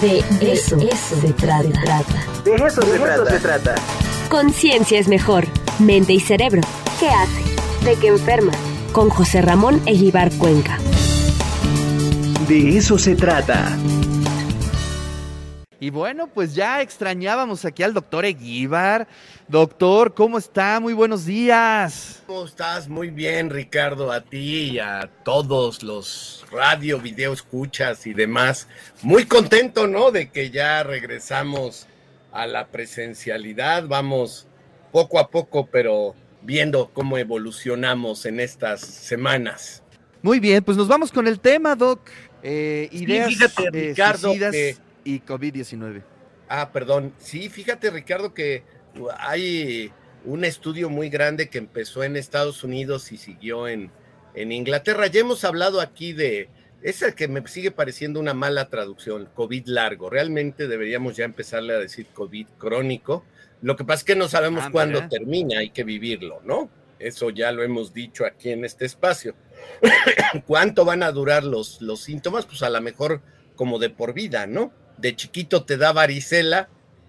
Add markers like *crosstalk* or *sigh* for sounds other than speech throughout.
De eso, se, trata. De eso, se, trata. se trata. Conciencia es mejor. Mente y cerebro. ¿Qué hace? ¿De qué enferma? Con José Ramón Eguibar Cuenca. De eso se trata. Y bueno, pues ya extrañábamos aquí al doctor Eguíbar. Doctor, ¿cómo está? Muy buenos días. ¿Cómo estás? Muy bien, Ricardo, a ti y a todos los radio, video escuchas y demás. Muy contento, ¿no? De que ya regresamos a la presencialidad. Vamos poco a poco, pero viendo cómo evolucionamos en estas semanas. Muy bien, pues nos vamos con el tema, Doc. Eh, ideas fíjate, eh, Ricardo, y COVID-19. Ah, perdón. Sí, fíjate, Ricardo, que hay un estudio muy grande que empezó en Estados Unidos y siguió en, en Inglaterra. Ya hemos hablado aquí de, es el que me sigue pareciendo una mala traducción, COVID largo. Realmente deberíamos ya empezarle a decir COVID crónico. Lo que pasa es que no sabemos cuándo termina, hay que vivirlo, ¿no? Eso ya lo hemos dicho aquí en este espacio. *coughs* ¿Cuánto van a durar los, los síntomas? Pues a lo mejor como de por vida, ¿no? De chiquito te da varicela,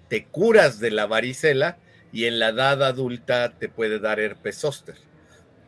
te curas de la varicela y en la edad adulta te puede dar herpes zóster.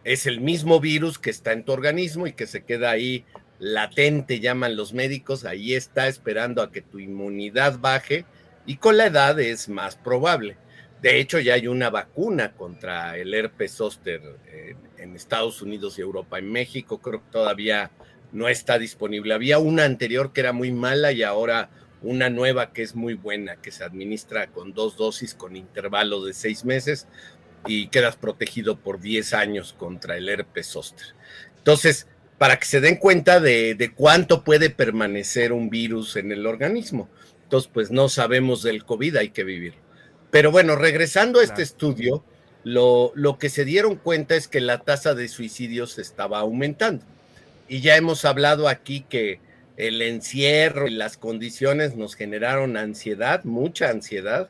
Es el mismo virus que está en tu organismo y que se queda ahí latente, llaman los médicos, ahí está esperando a que tu inmunidad baje y con la edad es más probable. De hecho, ya hay una vacuna contra el herpes zóster en, en, Estados Unidos y Europa. En México creo que todavía no está disponible. Había una anterior que era muy mala y ahora una nueva que es muy buena, que se administra con dos dosis con intervalo de seis meses y quedas protegido por 10 años contra el herpes zóster. Entonces, para que se den cuenta de, cuánto puede permanecer un virus en el organismo. Entonces, pues no sabemos del COVID, hay que vivir. Pero bueno, regresando a este estudio, lo, lo que se dieron cuenta es que la tasa de suicidios estaba aumentando. Y ya hemos hablado aquí que el encierro y las condiciones nos generaron ansiedad, mucha ansiedad,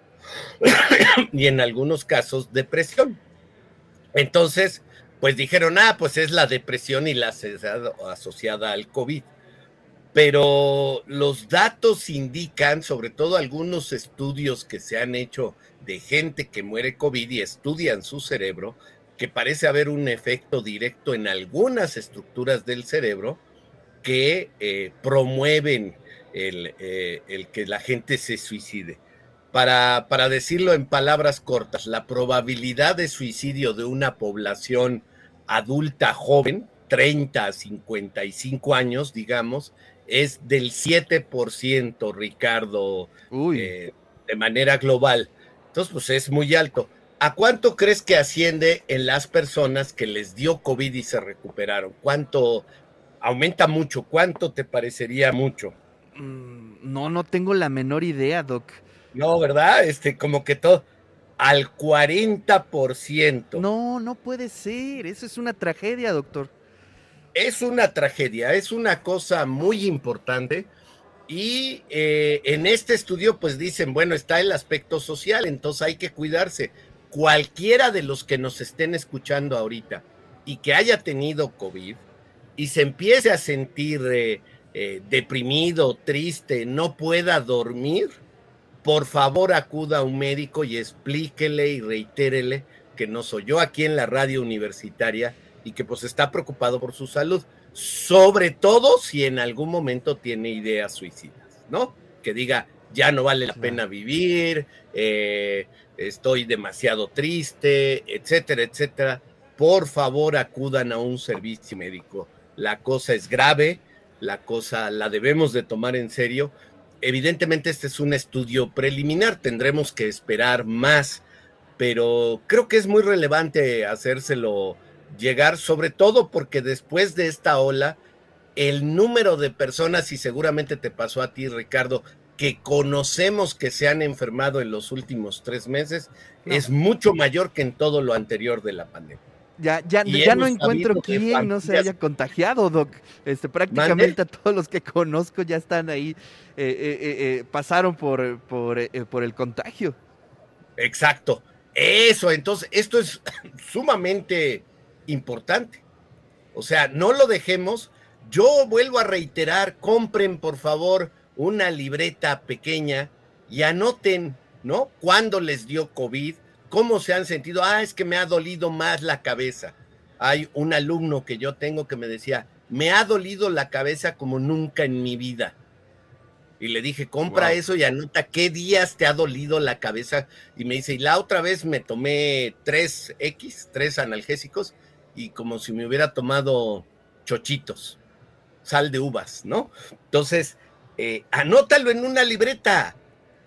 *coughs* y en algunos casos depresión. Entonces, pues dijeron, ah, pues es la depresión y la ansiedad asociada al COVID. Pero los datos indican, sobre todo algunos estudios que se han hecho de gente que muere COVID y estudian su cerebro, que parece haber un efecto directo en algunas estructuras del cerebro, que eh, promueven eh, el, que la gente se suicide. Para, para decirlo en palabras cortas, la probabilidad de suicidio de una población adulta joven, 30 a 55 años, digamos, es del 7%, Ricardo, eh, de manera global. Entonces, pues es muy alto. ¿A cuánto crees que asciende en las personas que les dio COVID y se recuperaron? ¿Cuánto aumenta mucho. ¿Cuánto te parecería mucho? Mm, no, no tengo la menor idea, Doc. No, ¿verdad? Este, como que todo al 40%. No, no puede ser. Eso es una tragedia, doctor. Es una tragedia, es una cosa muy importante. Y eh, en este estudio, pues dicen, bueno, está el aspecto social, entonces hay que cuidarse. Cualquiera de los que nos estén escuchando ahorita y que haya tenido COVID, y se empiece a sentir eh, eh, deprimido, triste, no pueda dormir, por favor acuda a un médico y explíquele y reitérele que no soy yo aquí en la radio universitaria y que pues está preocupado por su salud, sobre todo si en algún momento tiene ideas suicidas, ¿no? Que diga, ya no vale la pena vivir, eh, estoy demasiado triste, etcétera, etcétera. Por favor, acudan a un servicio médico la cosa es grave, la cosa la debemos de tomar en serio. Evidentemente este es un estudio preliminar, tendremos que esperar más, pero creo que es muy relevante hacérselo llegar, sobre todo porque después de esta ola, el número de personas, y seguramente te pasó a ti, Ricardo, que conocemos que se han enfermado en los últimos tres meses, es mucho mayor que en todo lo anterior de la pandemia. Ya, ya, ya no encuentro quién no se haya contagiado, Doc. Este, prácticamente todos los que conozco ya están ahí, eh, eh, eh, pasaron por, por, por el contagio. Exacto. Eso, entonces, esto es *coughs* sumamente importante. O sea, no lo dejemos. Yo vuelvo a reiterar, compren por favor una libreta pequeña y anoten, ¿no? ¿Cuándo les dio COVID? ¿Cómo se han sentido? Ah, es que me ha dolido más la cabeza. Hay un alumno que yo tengo que me decía, me ha dolido la cabeza como nunca en mi vida. Y le dije, compra eso y anota qué días te ha dolido la cabeza. Y me dice, y la otra vez me tomé tres X, tres analgésicos, y como si me hubiera tomado chochitos, sal de uvas, ¿no? Entonces, eh, anótalo en una libreta,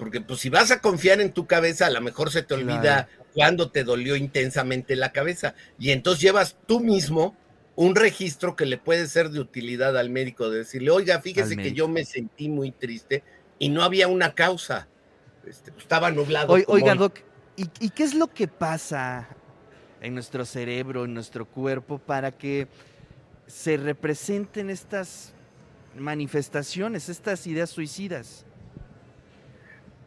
porque pues si vas a confiar en tu cabeza, a lo mejor se te olvida cuándo te dolió intensamente la cabeza. Y entonces llevas tú mismo un registro que le puede ser de utilidad al médico, de decirle, oiga, fíjese que yo me sentí muy triste y no había una causa. Este, pues, estaba nublado. oiga, Doc, ¿y, qué es lo que pasa en nuestro cerebro, en nuestro cuerpo, para que se representen estas manifestaciones, estas ideas suicidas?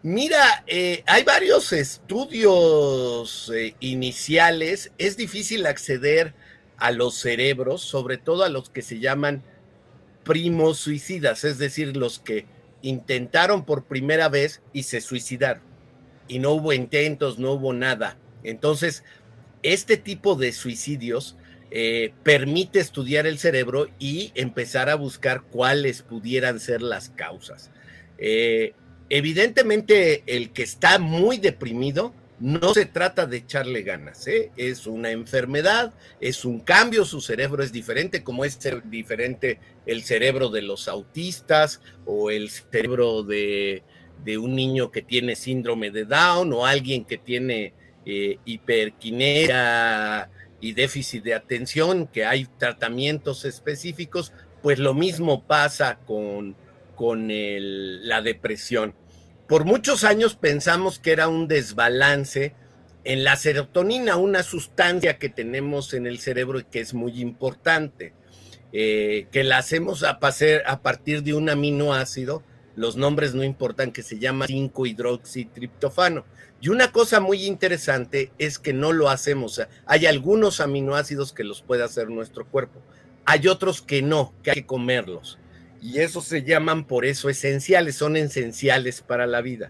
Mira, eh, hay varios estudios eh, iniciales. Es difícil acceder a los cerebros, sobre todo a los que se llaman primos suicidas, es decir, los que intentaron por primera vez y se suicidaron. Y no hubo intentos, no hubo nada. Entonces, este tipo de suicidios eh, permite estudiar el cerebro y empezar a buscar cuáles pudieran ser las causas. Eh, evidentemente, el que está muy deprimido no se trata de echarle ganas, ¿eh? es una enfermedad, es un cambio, su cerebro es diferente, como es diferente el cerebro de los autistas o el cerebro de, un niño que tiene síndrome de Down o alguien que tiene eh, hiperquinesia y déficit de atención, que hay tratamientos específicos, pues lo mismo pasa con, con la depresión. Por muchos años pensamos que era un desbalance en la serotonina, una sustancia que tenemos en el cerebro y que es muy importante, eh, que la hacemos a, a partir de un aminoácido, los nombres no importan, que se llama 5-hidroxitriptofano. Y una cosa muy interesante es que no lo hacemos. Hay algunos aminoácidos que los puede hacer nuestro cuerpo. Hay otros que no, que hay que comerlos y eso se llaman por eso esenciales, son esenciales para la vida.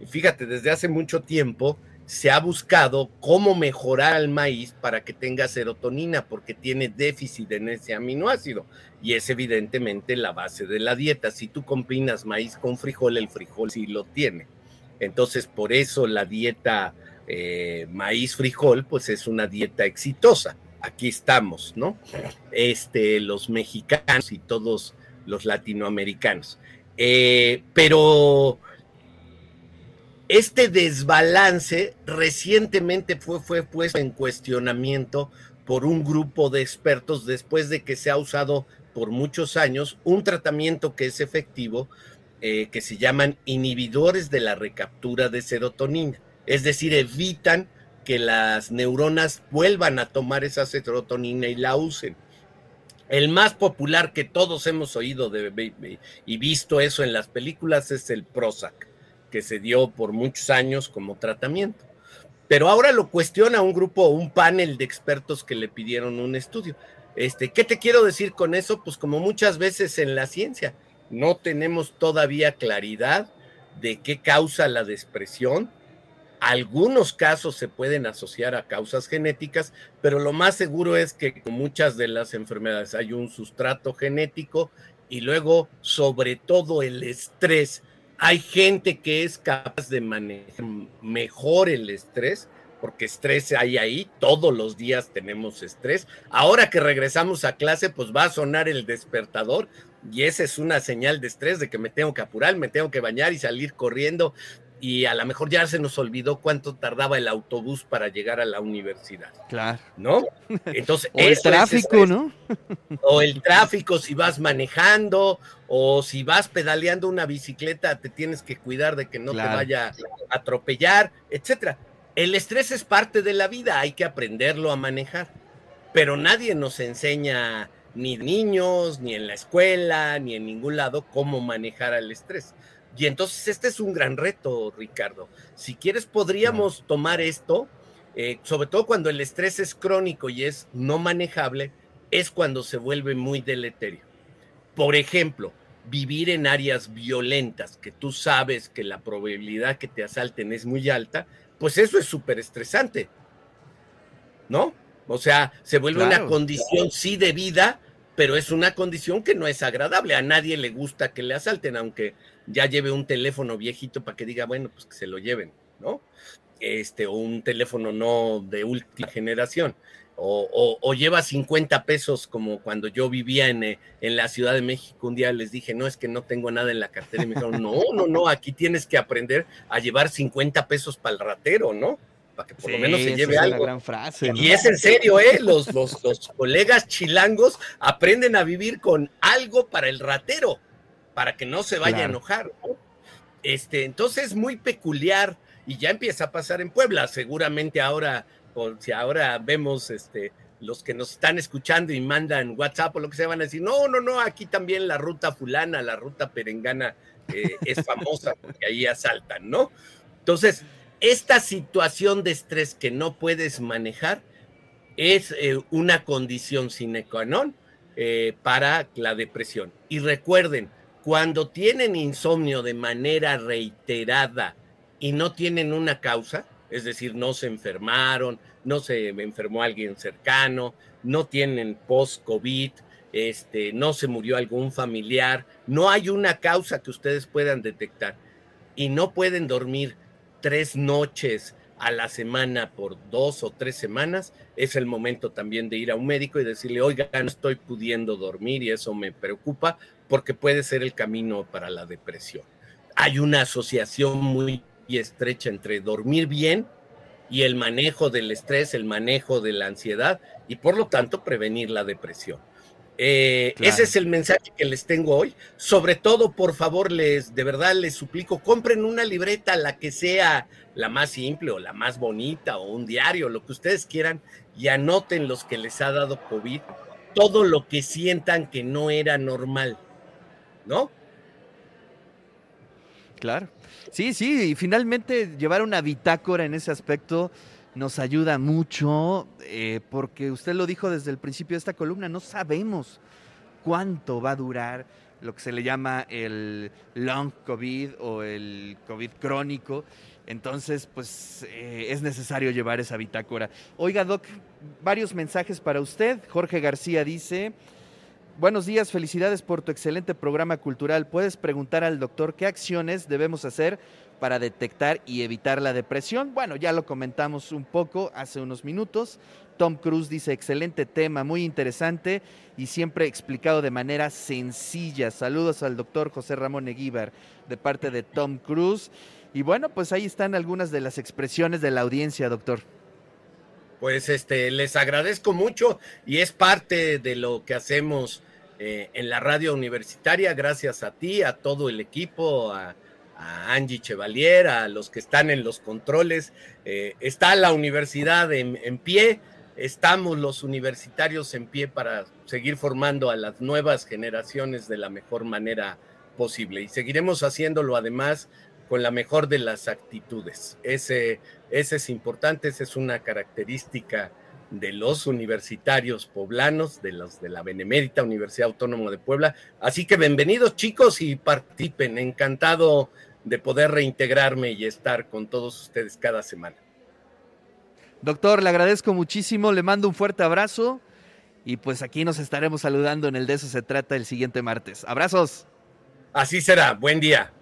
Y fíjate, desde hace mucho tiempo se ha buscado cómo mejorar al maíz para que tenga serotonina, porque tiene déficit en ese aminoácido. Y es evidentemente la base de la dieta. Si tú combinas maíz con frijol, el frijol sí lo tiene. Entonces, por eso la dieta eh, maíz-frijol, pues es una dieta exitosa. Aquí estamos, ¿no? Este, los mexicanos y todos los latinoamericanos. Eh, pero este desbalance recientemente fue, fue puesto en cuestionamiento por un grupo de expertos después de que se ha usado por muchos años un tratamiento que es efectivo, eh, que se llaman inhibidores de la recaptura de serotonina. Es decir, evitan que las neuronas vuelvan a tomar esa serotonina y la usen. El más popular que todos hemos oído y visto eso en las películas es el Prozac, que se dio por muchos años como tratamiento. Pero ahora lo cuestiona un grupo, un panel de expertos que le pidieron un estudio. Este, ¿Qué te quiero decir con eso? Pues como muchas veces en la ciencia, no tenemos todavía claridad de qué causa la depresión, algunos casos se pueden asociar a causas genéticas, pero lo más seguro es que con muchas de las enfermedades hay un sustrato genético y luego, sobre todo, el estrés. Hay gente que es capaz de manejar mejor el estrés, porque estrés hay ahí, todos los días tenemos estrés. Ahora que regresamos a clase, pues va a sonar el despertador y esa es una señal de estrés de que me tengo que apurar, me tengo que bañar y salir corriendo y a lo mejor ya se nos olvidó cuánto tardaba el autobús para llegar a la universidad. Claro. ¿No? Entonces, *laughs* o el tráfico, ¿no? *laughs* o el tráfico si vas manejando o si vas pedaleando una bicicleta, te tienes que cuidar de que no te vaya a atropellar, etcétera. El estrés es parte de la vida, hay que aprenderlo a manejar. Pero nadie nos enseña ni niños, ni en la escuela, ni en ningún lado cómo manejar el estrés. Y entonces este es un gran reto, Ricardo. Si quieres, podríamos tomar esto, eh, sobre todo cuando el estrés es crónico y es no manejable, es cuando se vuelve muy deleterio. Por ejemplo, vivir en áreas violentas, que tú sabes que la probabilidad que te asalten es muy alta, pues eso es súper estresante, ¿no? O sea, se vuelve una condición sí de vida, pero es una condición que no es agradable. A nadie le gusta que le asalten, aunque ya lleve un teléfono viejito para que diga, bueno, pues que se lo lleven, ¿no? Este, o un teléfono no de última generación. O, lleva 50 pesos como cuando yo vivía en, eh, en, la Ciudad de México. Un día les dije, no, es que no tengo nada en la cartera. Y me dijeron, no, no, no, aquí tienes que aprender a llevar 50 pesos para el ratero, ¿no? Para que por lo menos se lleve algo. Gran frase, Y es en serio, ¿eh? Los, los, los colegas chilangos aprenden a vivir con algo para el ratero, para que no se vaya a enojar. Este, entonces es muy peculiar y ya empieza a pasar en Puebla. Seguramente ahora por si ahora vemos este, los que nos están escuchando y mandan WhatsApp o lo que sea, van a decir, no, no, no, aquí también la ruta fulana, la ruta perengana eh, es famosa porque ahí asaltan, ¿no? Entonces, esta situación de estrés que no puedes manejar es eh, una condición sine qua non eh, para la depresión. Y recuerden, cuando tienen insomnio de manera reiterada y no tienen una causa, es decir, no se enfermaron, no se enfermó alguien cercano, no tienen post-COVID, este, no se murió algún familiar, no hay una causa que ustedes puedan detectar y no pueden dormir tres noches a la semana por dos o tres semanas, es el momento también de ir a un médico y decirle, oiga, no estoy pudiendo dormir y eso me preocupa porque puede ser el camino para la depresión. Hay una asociación muy estrecha entre dormir bien y el manejo del estrés, el manejo de la ansiedad y por lo tanto prevenir la depresión. Eh, ese es el mensaje que les tengo hoy. Sobre todo, por favor, les de verdad les suplico, compren una libreta, la que sea la más simple o la más bonita o un diario, lo que ustedes quieran, y anoten los que les ha dado COVID, todo lo que sientan que no era normal, ¿no? Claro. Sí, sí, y finalmente llevar una bitácora en ese aspecto nos ayuda mucho, eh, porque usted lo dijo desde el principio de esta columna, no sabemos cuánto va a durar lo que se le llama el long COVID o el COVID crónico. Entonces, pues eh, es necesario llevar esa bitácora. Oiga, Doc, varios mensajes para usted. Jorge García dice, Buenos días, felicidades por tu excelente programa cultural. Puedes preguntar al doctor qué acciones debemos hacer para detectar y evitar la depresión. Bueno, ya lo comentamos un poco hace unos minutos. Tom Cruise dice, excelente tema, muy interesante y siempre explicado de manera sencilla. Saludos al doctor José Ramón Eguíbar de parte de Tom Cruise. Y bueno, pues ahí están algunas de las expresiones de la audiencia, doctor. Pues este, les agradezco mucho y es parte de lo que hacemos eh, en la radio universitaria, gracias a ti, a todo el equipo, a, Angie Chevalier, a los que están en los controles. Eh, está la universidad en, pie, estamos los universitarios en pie para seguir formando a las nuevas generaciones de la mejor manera posible y seguiremos haciéndolo además con la mejor de las actitudes. Ese, ese es importante, esa es una característica de los universitarios poblanos, de los de la Benemérita Universidad Autónoma de Puebla. Así que bienvenidos chicos y participen. Encantado de poder reintegrarme y estar con todos ustedes cada semana. Doctor, le agradezco muchísimo, le mando un fuerte abrazo y pues aquí nos estaremos saludando en el de eso se trata el siguiente martes. Abrazos. Así será, buen día.